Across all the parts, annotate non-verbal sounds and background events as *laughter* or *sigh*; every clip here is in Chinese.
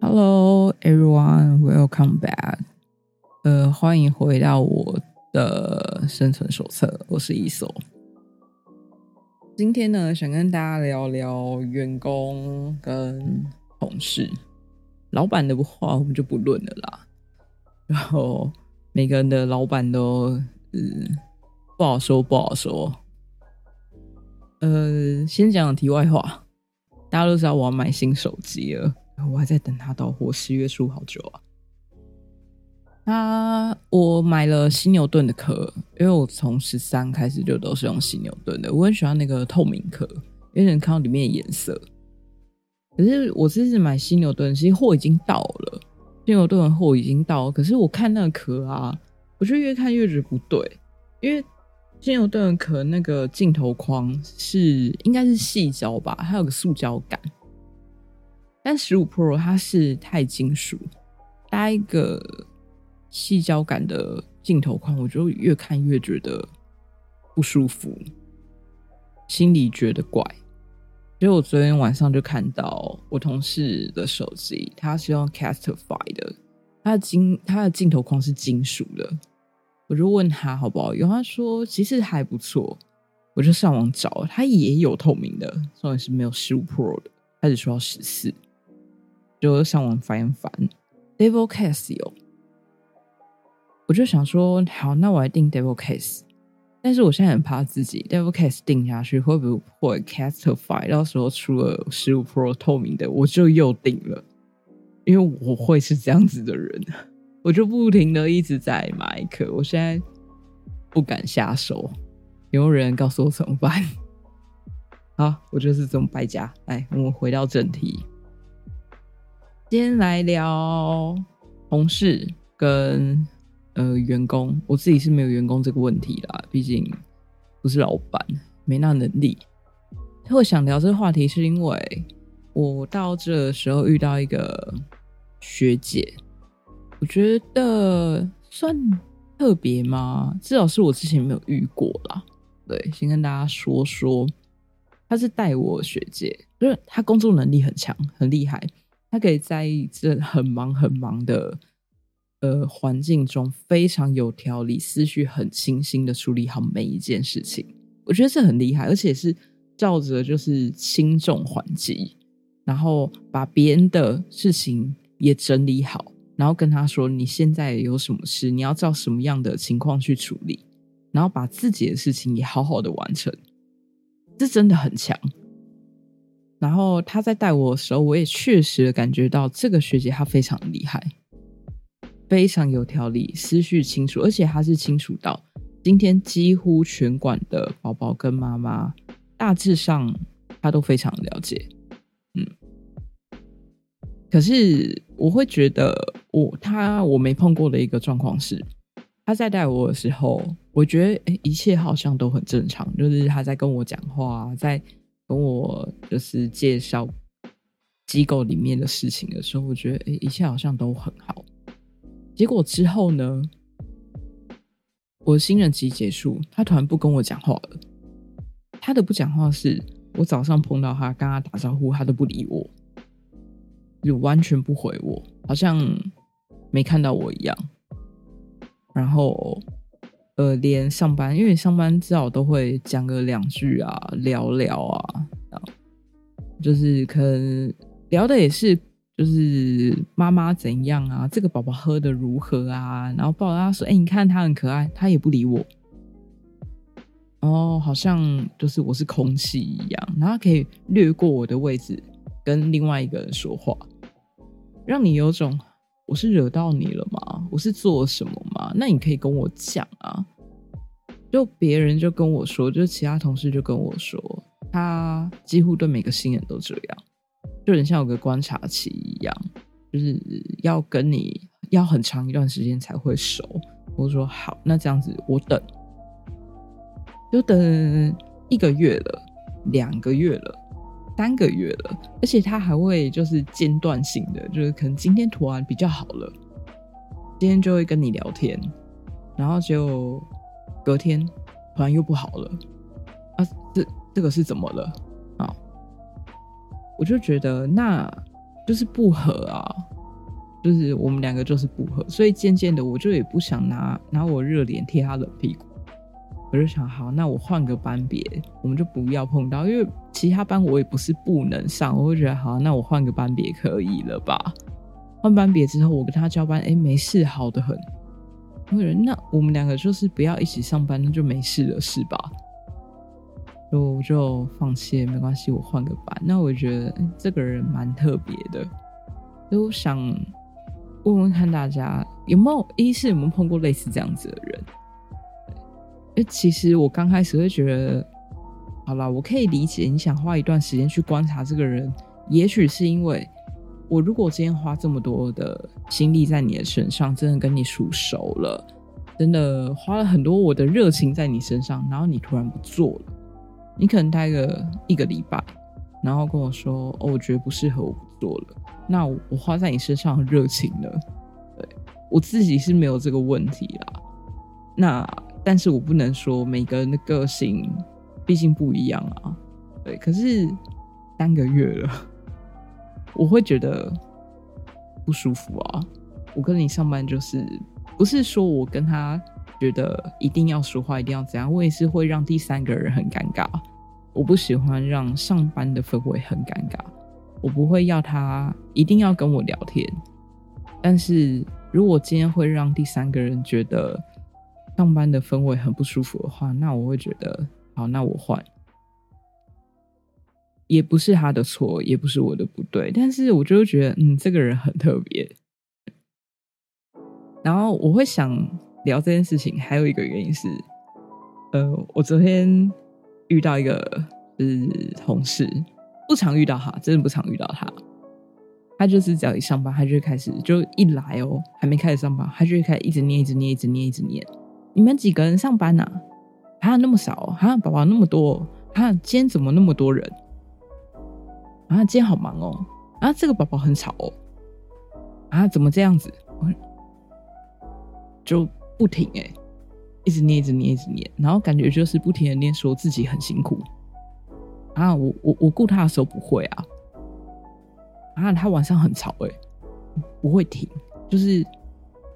Hello, everyone. Welcome back. 呃，欢迎回到我的生存手册。我是一手。今天呢，想跟大家聊聊员工跟同事。老板的话，我们就不论了啦。然后每个人的老板都，嗯，不好说，不好说。呃，先讲题外话，大家都知道我要买新手机了。我还在等他到货，十月初好久啊。他我买了犀牛盾的壳，因为我从十三开始就都是用犀牛盾的。我很喜欢那个透明壳，因为能看到里面的颜色。可是我这次买犀牛盾，其实货已经到了，犀牛盾的货已经到。可是我看那个壳啊，我就越看越觉得不对，因为犀牛盾的壳那个镜头框是应该是细胶吧，它有个塑胶感。但十五 Pro 它是钛金属，搭一个细胶感的镜头框，我就越看越觉得不舒服，心里觉得怪。所以我昨天晚上就看到我同事的手机，他是用 Castify 的，它的金它的镜头框是金属的，我就问他好不好用，他说其实还不错。我就上网找，他也有透明的，重点是没有十五 Pro 的，他只说要十四。就上网翻一翻，Devil Case 有，我就想说，好，那我来定 Devil Case。但是我现在很怕自己 Devil Case 定下去会不会 Castify，到时候出了十五 Pro 透明的，我就又定了，因为我会是这样子的人，我就不停的一直在买一颗，我现在不敢下手，有没有人告诉我怎么办？好，我就是这种败家。来，我们回到正题。今天来聊同事跟呃员工，我自己是没有员工这个问题啦，毕竟不是老板，没那能力。会想聊这个话题，是因为我到这时候遇到一个学姐，我觉得算特别吗？至少是我之前没有遇过啦。对，先跟大家说说，她是带我学姐，就是她工作能力很强，很厉害。他可以在这很忙很忙的呃环境中，非常有条理，思绪很清新的处理好每一件事情。我觉得这很厉害，而且是照着就是轻重缓急，然后把别人的事情也整理好，然后跟他说你现在有什么事，你要照什么样的情况去处理，然后把自己的事情也好好的完成。这真的很强。然后他在带我的时候，我也确实感觉到这个学姐她非常厉害，非常有条理，思绪清楚，而且她是清楚到今天几乎全馆的宝宝跟妈妈大致上她都非常了解。嗯，可是我会觉得我他我没碰过的一个状况是，他在带我的时候，我觉得一切好像都很正常，就是他在跟我讲话，在。跟我就是介绍机构里面的事情的时候，我觉得哎，一切好像都很好。结果之后呢，我新人期结束，他突然不跟我讲话了。他的不讲话是我早上碰到他，跟他打招呼，他都不理我，就完全不回我，好像没看到我一样。然后。呃，连上班，因为上班至少都会讲个两句啊，聊聊啊，就是可能聊的也是，就是妈妈怎样啊，这个宝宝喝的如何啊，然后抱他说，哎，你看他很可爱，他也不理我，哦，好像就是我是空气一样，然后可以略过我的位置，跟另外一个人说话，让你有种。我是惹到你了吗？我是做什么吗？那你可以跟我讲啊。就别人就跟我说，就其他同事就跟我说，他几乎对每个新人都这样，就很像有个观察期一样，就是要跟你要很长一段时间才会熟。我说好，那这样子我等，就等一个月了，两个月了。三个月了，而且他还会就是间断性的，就是可能今天涂完比较好了，今天就会跟你聊天，然后就隔天突然又不好了，啊，这这个是怎么了啊？我就觉得那就是不合啊，就是我们两个就是不合，所以渐渐的我就也不想拿拿我热脸贴他冷屁股，我就想好，那我换个班别，我们就不要碰到，因为其他班我也不是不能上，我就觉得好，那我换个班别可以了吧？换班别之后，我跟他交班，哎，没事，好的很。我觉得那我们两个就是不要一起上班，那就没事了，是吧？我就放弃，没关系，我换个班。那我觉得这个人蛮特别的，所以我想问问看大家有没有，一是有没有碰过类似这样子的人？哎，其实我刚开始会觉得，好了，我可以理解你想花一段时间去观察这个人，也许是因为我如果今天花这么多的心力在你的身上，真的跟你熟熟了，真的花了很多我的热情在你身上，然后你突然不做了。你可能待个一个礼拜，然后跟我说：“哦，我觉得不适合，我不做了。”那我花在你身上热情呢？对我自己是没有这个问题啦。那但是我不能说每个人的个性毕竟不一样啊。对，可是三个月了，*laughs* 我会觉得不舒服啊。我跟你上班就是不是说我跟他。觉得一定要说话，一定要怎样？我也是会让第三个人很尴尬。我不喜欢让上班的氛围很尴尬。我不会要他一定要跟我聊天。但是如果今天会让第三个人觉得上班的氛围很不舒服的话，那我会觉得好，那我换。也不是他的错，也不是我的不对，但是我就觉得，嗯，这个人很特别。然后我会想。聊这件事情还有一个原因是，呃，我昨天遇到一个是同事，不常遇到他，真的不常遇到他。他就是只要一上班，他就开始就一来哦，还没开始上班，他就开始一直念，一直念，一直念，一直念。你们几个人上班呐？还有那么少？啊宝宝那么多？啊，今天怎么那么多人？啊，今天好忙哦。啊，这个宝宝很吵哦。啊，怎么这样子？就。不停哎，一直念，一直念，一直念，然后感觉就是不停的念，说自己很辛苦啊。我我我顾他的时候不会啊，啊，他晚上很吵哎，不会停，就是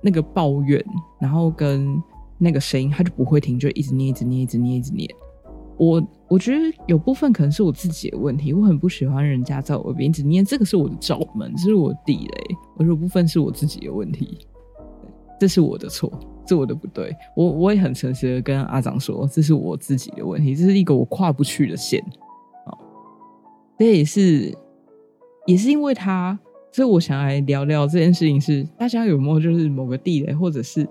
那个抱怨，然后跟那个声音，他就不会停，就一直捏，一直捏，一直捏，一直捏。我我觉得有部分可能是我自己的问题，我很不喜欢人家在我耳边一直捏，这个是我的罩门，这是我的地雷。我说部分是我自己的问题，这是我的错。是我的不对，我我也很诚实的跟阿长说，这是我自己的问题，这是一个我跨不去的线啊。这也是也是因为他，所以我想来聊聊这件事情。是大家有没有就是某个地雷，或者是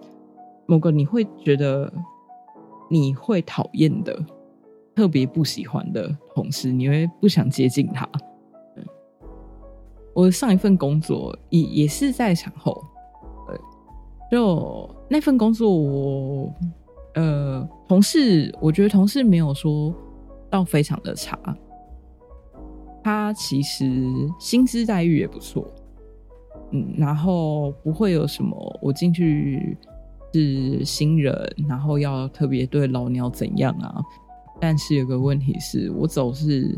某个你会觉得你会讨厌的、特别不喜欢的同事，你会不想接近他？我上一份工作也也是在产后。就那份工作，我呃，同事，我觉得同事没有说到非常的差，他其实薪资待遇也不错，嗯，然后不会有什么我进去是新人，然后要特别对老鸟怎样啊？但是有个问题是我走是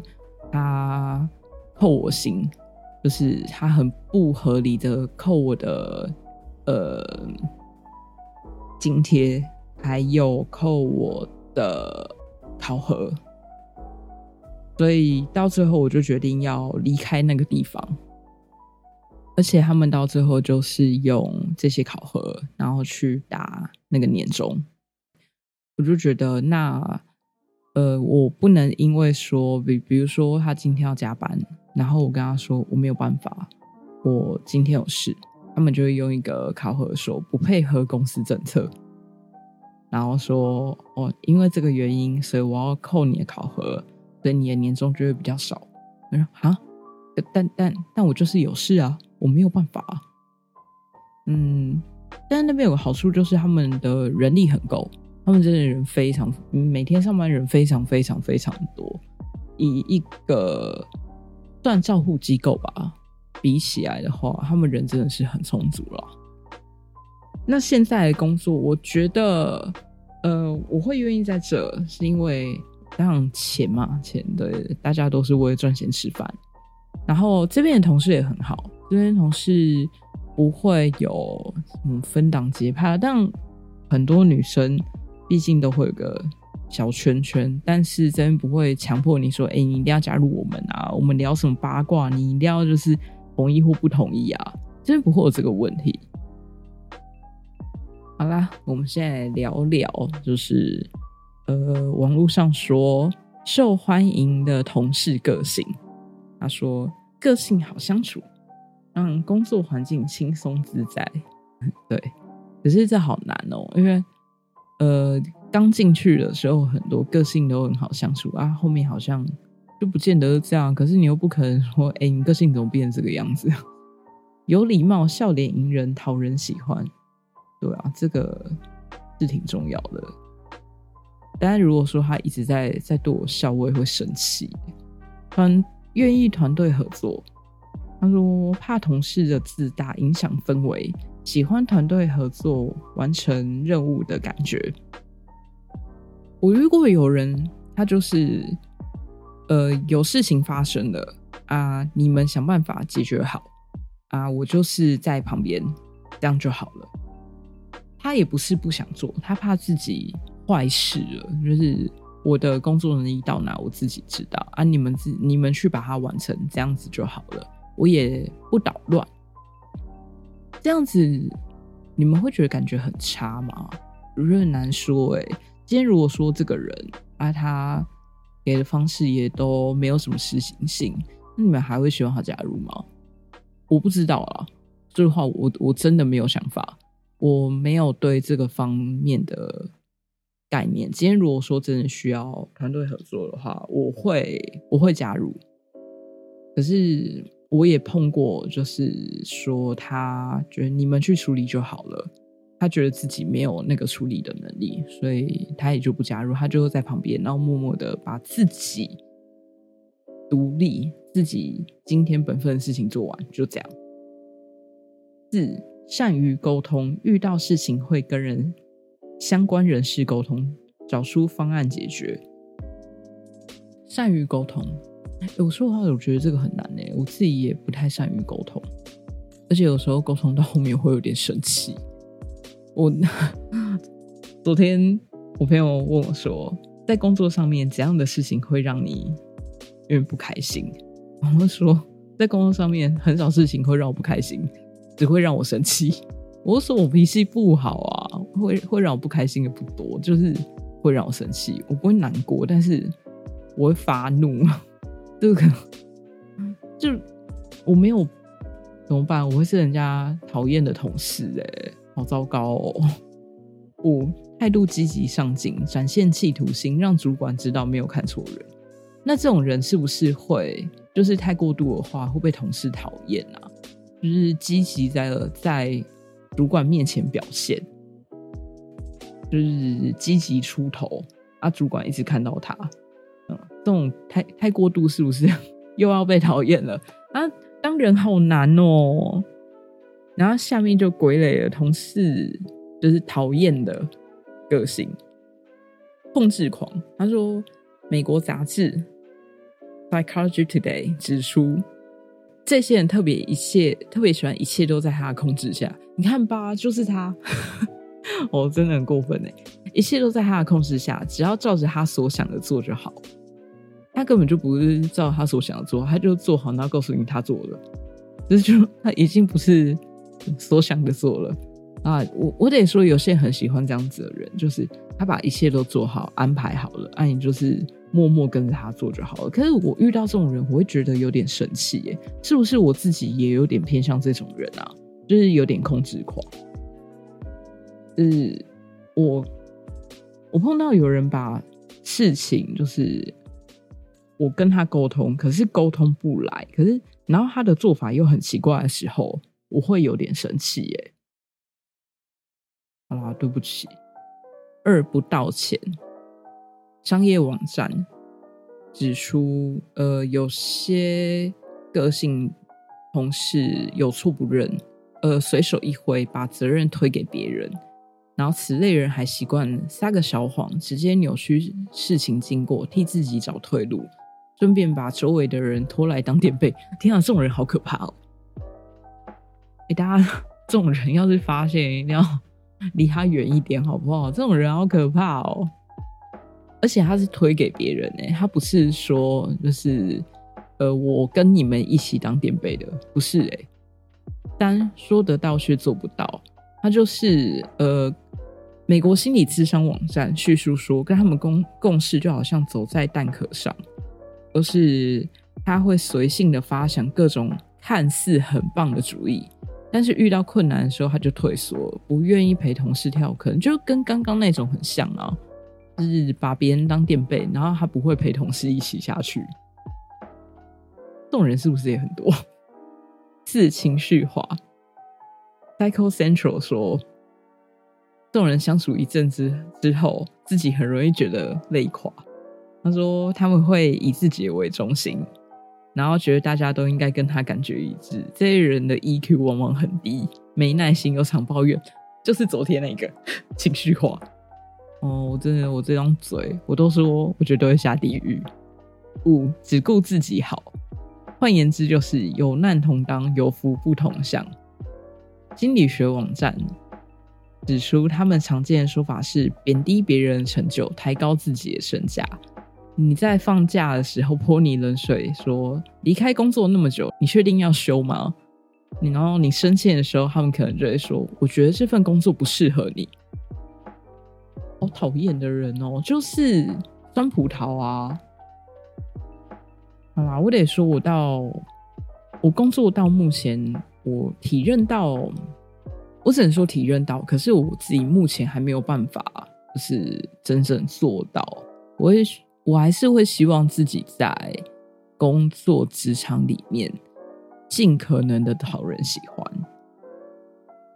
他扣我薪，就是他很不合理的扣我的。呃，津贴还有扣我的考核，所以到最后我就决定要离开那个地方。而且他们到最后就是用这些考核，然后去打那个年终。我就觉得那呃，我不能因为说，比比如说他今天要加班，然后我跟他说我没有办法，我今天有事。他们就会用一个考核说不配合公司政策，然后说哦，因为这个原因，所以我要扣你的考核，所以你的年终就会比较少。我说啊，但但但我就是有事啊，我没有办法。嗯，但是那边有个好处就是他们的人力很够，他们真的人非常，每天上班人非常非常非常多，以一个算照护机构吧。比起来的话，他们人真的是很充足了。那现在的工作，我觉得，呃，我会愿意在这，是因为当然钱嘛，钱对，大家都是为了赚钱吃饭。然后这边的同事也很好，这边同事不会有什么分党结派，但很多女生毕竟都会有个小圈圈，但是这边不会强迫你说，哎，你一定要加入我们啊，我们聊什么八卦，你一定要就是同意或不同意啊，这边不会有这个问题。好啦，我们现在聊聊，就是呃，网络上说受欢迎的同事个性。他说个性好相处，让工作环境轻松自在。对，可是这好难哦，因为呃，刚进去的时候很多个性都很好相处啊，后面好像就不见得是这样。可是你又不可能说，哎，你个性怎么变这个样子？*laughs* 有礼貌，笑脸迎人，讨人喜欢。对啊，这个是挺重要的。但是如果说他一直在在对我笑，我也会生气。团愿意团队合作，他说怕同事的自大影响氛围，喜欢团队合作完成任务的感觉。我遇过有人，他就是呃有事情发生了啊，你们想办法解决好啊，我就是在旁边，这样就好了。他也不是不想做，他怕自己坏事了。就是我的工作能力到哪，我自己知道啊。你们自你们去把它完成，这样子就好了。我也不捣乱。这样子你们会觉得感觉很差吗？有点难说哎。今天如果说这个人啊，他给的方式也都没有什么实行性，那你们还会希望他加入吗？我不知道啊。这句话我我真的没有想法。我没有对这个方面的概念。今天如果说真的需要团队合作的话，我会我会加入。可是我也碰过，就是说他觉得你们去处理就好了，他觉得自己没有那个处理的能力，所以他也就不加入，他就在旁边，然后默默的把自己独立、自己今天本分的事情做完，就这样。四。善于沟通，遇到事情会跟人相关人士沟通，找出方案解决。善于沟通，有时候话我觉得这个很难呢。我自己也不太善于沟通，而且有时候沟通到后面会有点生气。我 *laughs* 昨天我朋友问我说，在工作上面怎样的事情会让你有点不开心？*laughs* 我说，在工作上面很少事情会让我不开心。只会让我生气。我说我脾气不好啊，会会让我不开心的不多，就是会让我生气。我不会难过，但是我会发怒。这个就我没有怎么办？我会是人家讨厌的同事哎，好糟糕哦。五态度积极上进，展现企图心，让主管知道没有看错人。那这种人是不是会就是太过度的话，会被同事讨厌啊？就是积极在在主管面前表现，就是积极出头啊！主管一直看到他，嗯，这种太太过度是不是 *laughs* 又要被讨厌了啊？当人好难哦。然后下面就傀儡了，同事就是讨厌的个性，控制狂。他说，美国杂志《Psychology Today》指出。这些人特别一切特别喜欢，一切都在他的控制下。你看吧，就是他，*laughs* 哦，真的很过分哎！一切都在他的控制下，只要照着他所想的做就好。他根本就不是照他所想的做，他就做好，然后告诉你他做了。这就他已经不是所想的做了啊！我我得说，有些人很喜欢这样子的人，就是他把一切都做好，安排好了，啊，你就是。默默跟着他做就好了。可是我遇到这种人，我会觉得有点生气耶，是不是我自己也有点偏向这种人啊？就是有点控制狂。是我我碰到有人把事情，就是我跟他沟通，可是沟通不来，可是然后他的做法又很奇怪的时候，我会有点生气耶。好啦，对不起，二不道歉。商业网站指出，呃，有些个性同事有错不认，呃，随手一挥把责任推给别人，然后此类人还习惯撒个小谎，直接扭曲事情经过，替自己找退路。顺便把周围的人拖来当垫背。*laughs* 天啊，这种人好可怕哦！哎，大家 *laughs* 这种人要是发现，一定要离他远一点，好不好？这种人好可怕哦！而且他是推给别人哎，他不是说就是呃，我跟你们一起当垫背的，不是哎，单说得到却做不到。他就是呃，美国心理智商网站叙述说，跟他们共共事就好像走在蛋壳上，都是他会随性的发想各种看似很棒的主意，但是遇到困难的时候他就退缩，不愿意陪同事跳坑，就跟刚刚那种很像啊。就是把别人当垫背，然后他不会陪同事一起下去。这种人是不是也很多？四情绪化。Psycho Central 说，这种人相处一阵子之后，自己很容易觉得累垮。他说他们会以自己为中心，然后觉得大家都应该跟他感觉一致。这些人的 EQ 往往很低，没耐心又常抱怨，就是昨天那个情绪化。哦，我真的，我这张嘴，我都说，我绝对会下地狱。五，只顾自己好，换言之就是有难同当，有福不同享。心理学网站指出，他们常见的说法是贬低别人的成就，抬高自己的身价。你在放假的时候泼你冷水，说离开工作那么久，你确定要休吗？然后你生气的时候，他们可能就会说，我觉得这份工作不适合你。好讨厌的人哦，就是酸葡萄啊！好啦，我得说，我到我工作到目前，我体认到，我只能说体认到，可是我自己目前还没有办法，就是真正做到。我也我还是会希望自己在工作职场里面尽可能的讨人喜欢。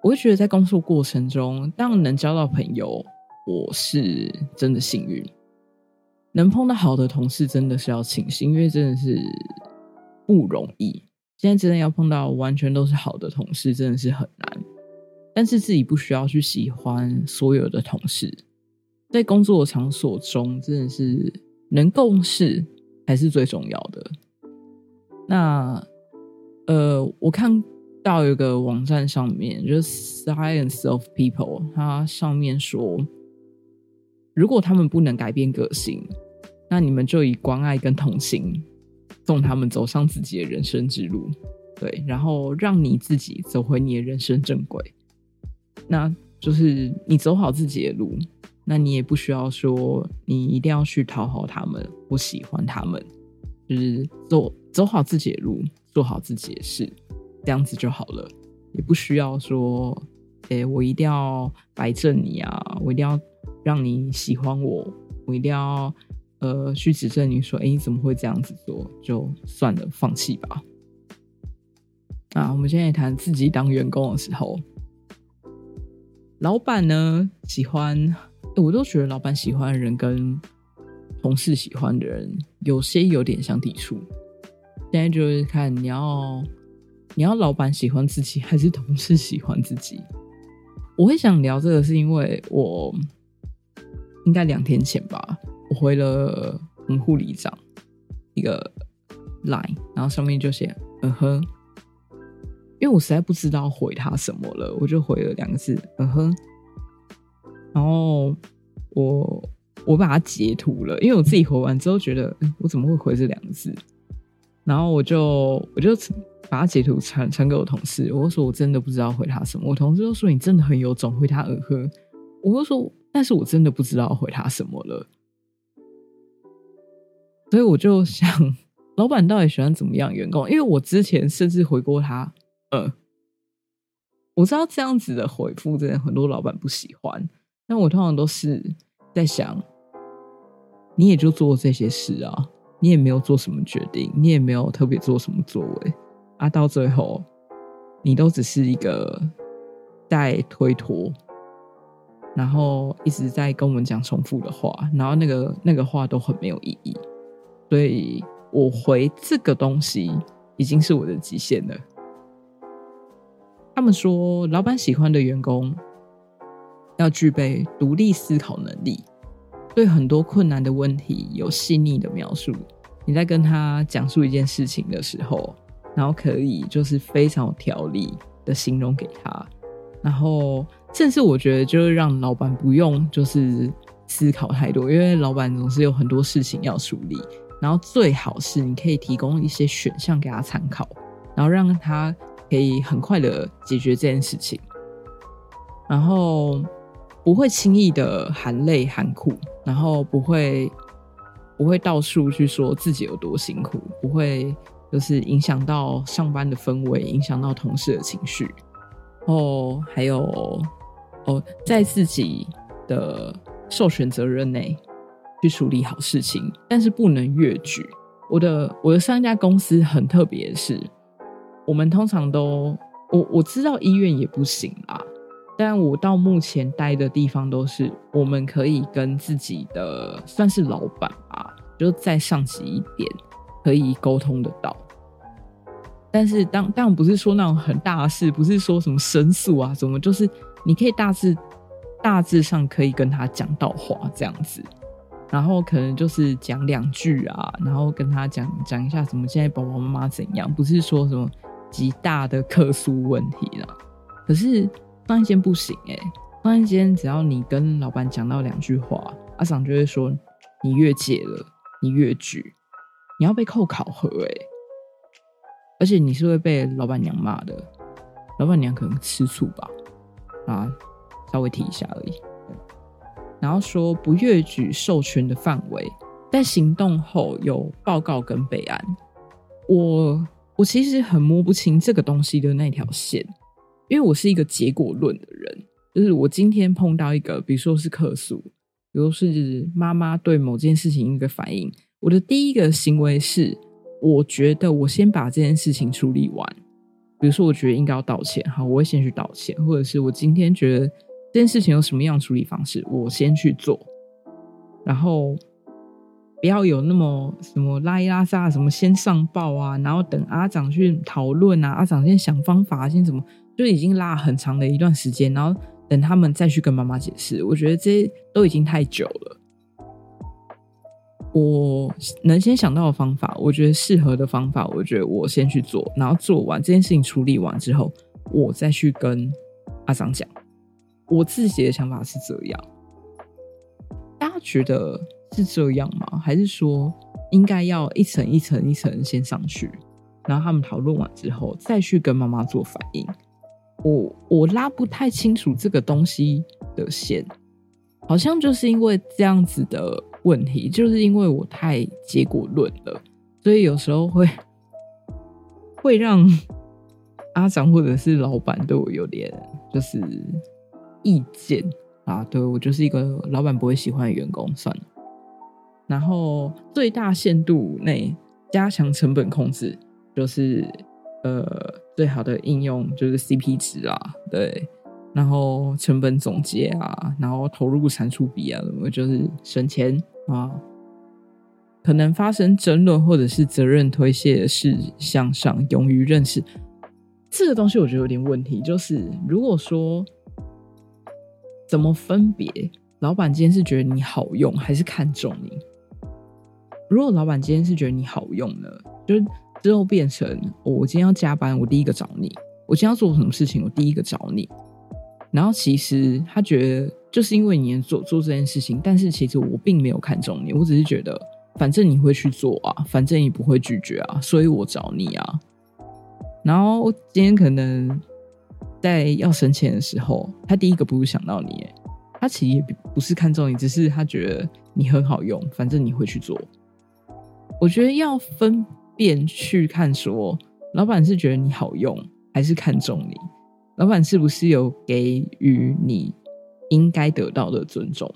我会觉得在工作过程中，当能交到朋友。我是真的幸运，能碰到好的同事真的是要庆幸，因为真的是不容易。现在真的要碰到完全都是好的同事，真的是很难。但是自己不需要去喜欢所有的同事，在工作场所中，真的是能共事才是最重要的。那呃，我看到有个网站上面，就是 Science of People，它上面说。如果他们不能改变个性，那你们就以关爱跟同情送他们走上自己的人生之路，对，然后让你自己走回你的人生正轨。那就是你走好自己的路，那你也不需要说你一定要去讨好他们，我喜欢他们，就是走走好自己的路，做好自己的事，这样子就好了，也不需要说，哎，我一定要摆正你啊，我一定要。让你喜欢我，我一定要呃去指正你说，哎，你怎么会这样子做？就算了，放弃吧。啊，我们现在谈自己当员工的时候，老板呢喜欢，我都觉得老板喜欢的人跟同事喜欢的人有些有点相抵触。现在就是看你要你要老板喜欢自己，还是同事喜欢自己。我会想聊这个，是因为我。应该两天前吧，我回了我们护理长一个 line，然后上面就写嗯哼，因为我实在不知道回他什么了，我就回了两个字嗯哼，然后我我把它截图了，因为我自己回完之后觉得我怎么会回这两个字，然后我就我就把它截图传传给我同事，我说我真的不知道回他什么，我同事就说你真的很有种，回他嗯哼，我就说。但是我真的不知道回他什么了，所以我就想，老板到底喜欢怎么样员工？因为我之前甚至回过他，呃，我知道这样子的回复真的很多老板不喜欢，但我通常都是在想，你也就做这些事啊，你也没有做什么决定，你也没有特别做什么作为啊，到最后你都只是一个在推脱。然后一直在跟我们讲重复的话，然后那个那个话都很没有意义，所以我回这个东西已经是我的极限了。他们说，老板喜欢的员工要具备独立思考能力，对很多困难的问题有细腻的描述，你在跟他讲述一件事情的时候，然后可以就是非常有条理的形容给他，然后甚至我觉得就是让老板不用就是思考太多，因为老板总是有很多事情要处理，然后最好是你可以提供一些选项给他参考，然后让他可以很快的解决这件事情，然后不会轻易的含泪含苦，然后不会。不会到处去说自己有多辛苦，不会就是影响到上班的氛围，影响到同事的情绪。哦，还有哦，在自己的授权责任内去处理好事情，但是不能越矩。我的我的上一家公司很特别是，我们通常都我我知道医院也不行啊，但我到目前待的地方都是我们可以跟自己的算是老板吧。就再上级一点，可以沟通得到。但是当当然不是说那种很大的事，不是说什么申诉啊什么，就是你可以大致大致上可以跟他讲到话这样子，然后可能就是讲两句啊，然后跟他讲讲一下什么现在宝宝妈妈怎样，不是说什么极大的客诉问题了。可是放一间不行哎，放一间只要你跟老板讲到两句话，阿桑就会说你越界了。你越矩，你要被扣考核哎！而且你是会被老板娘骂的，老板娘可能吃醋吧？啊，稍微提一下而已。然后说不越举授权的范围，在行动后有报告跟备案。我我其实很摸不清这个东西的那条线，因为我是一个结果论的人，就是我今天碰到一个，比如说是客诉。比如是妈妈对某件事情一个反应，我的第一个行为是，我觉得我先把这件事情处理完。比如说，我觉得应该要道歉，好，我会先去道歉，或者是我今天觉得这件事情有什么样处理方式，我先去做，然后不要有那么什么拉一拉撒，什么先上报啊，然后等阿长去讨论啊，阿长先想方法，先怎么，就已经拉很长的一段时间，然后。等他们再去跟妈妈解释，我觉得这都已经太久了。我能先想到的方法，我觉得适合的方法，我觉得我先去做，然后做完这件事情处理完之后，我再去跟阿桑讲。我自己的想法是这样，大家觉得是这样吗？还是说应该要一层一层一层先上去，然后他们讨论完之后再去跟妈妈做反应？我我拉不太清楚这个东西的线，好像就是因为这样子的问题，就是因为我太结果论了，所以有时候会会让 *laughs* 阿长或者是老板对我有点就是意见啊，对我就是一个老板不会喜欢的员工算了。然后最大限度内加强成本控制，就是呃。最好的应用就是 CP 值啊，对，然后成本总结啊，然后投入产出比啊，什么就是省钱啊。可能发生争论或者是责任推卸的事项上，勇于认识这个东西，我觉得有点问题。就是如果说怎么分别，老板今天是觉得你好用，还是看中你？如果老板今天是觉得你好用呢，就是。之后变成我今天要加班，我第一个找你；我今天要做什么事情，我第一个找你。然后其实他觉得，就是因为你做做这件事情，但是其实我并没有看中你，我只是觉得反正你会去做啊，反正你不会拒绝啊，所以我找你啊。然后今天可能在要省钱的时候，他第一个不是想到你，他其实也不是看中你，只是他觉得你很好用，反正你会去做。我觉得要分。便去看说，老板是觉得你好用，还是看中你？老板是不是有给予你应该得到的尊重？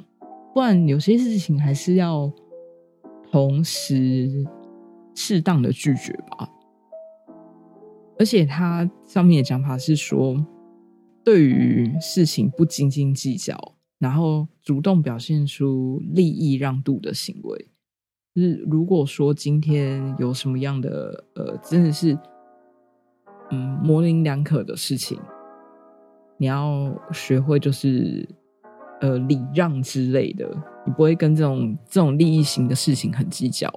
不然有些事情还是要同时适当的拒绝吧。而且他上面的讲法是说，对于事情不斤斤计较，然后主动表现出利益让渡的行为。就是，如果说今天有什么样的呃，真的是嗯模棱两可的事情，你要学会就是呃礼让之类的，你不会跟这种这种利益型的事情很计较。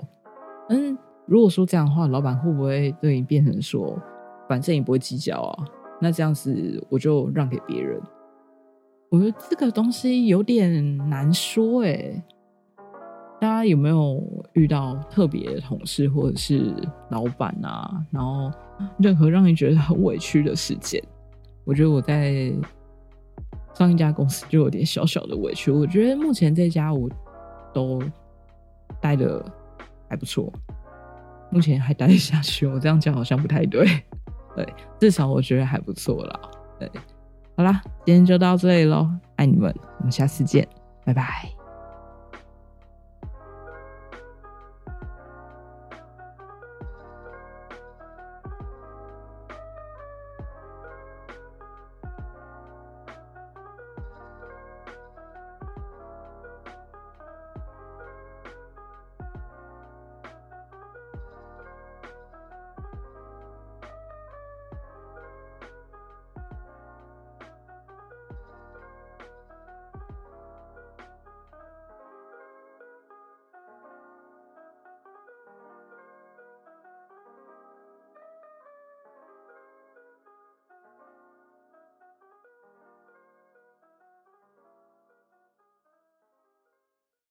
嗯，如果说这样的话，老板会不会对你变成说，反正你不会计较啊？那这样子我就让给别人。我觉得这个东西有点难说诶。大家有没有遇到特别的同事或者是老板啊？然后任何让你觉得很委屈的事件？我觉得我在上一家公司就有点小小的委屈。我觉得目前这家我都待的还不错，目前还待得下去。我这样讲好像不太对，对，至少我觉得还不错啦。对，好啦，今天就到这里喽，爱你们，我们下次见，拜拜。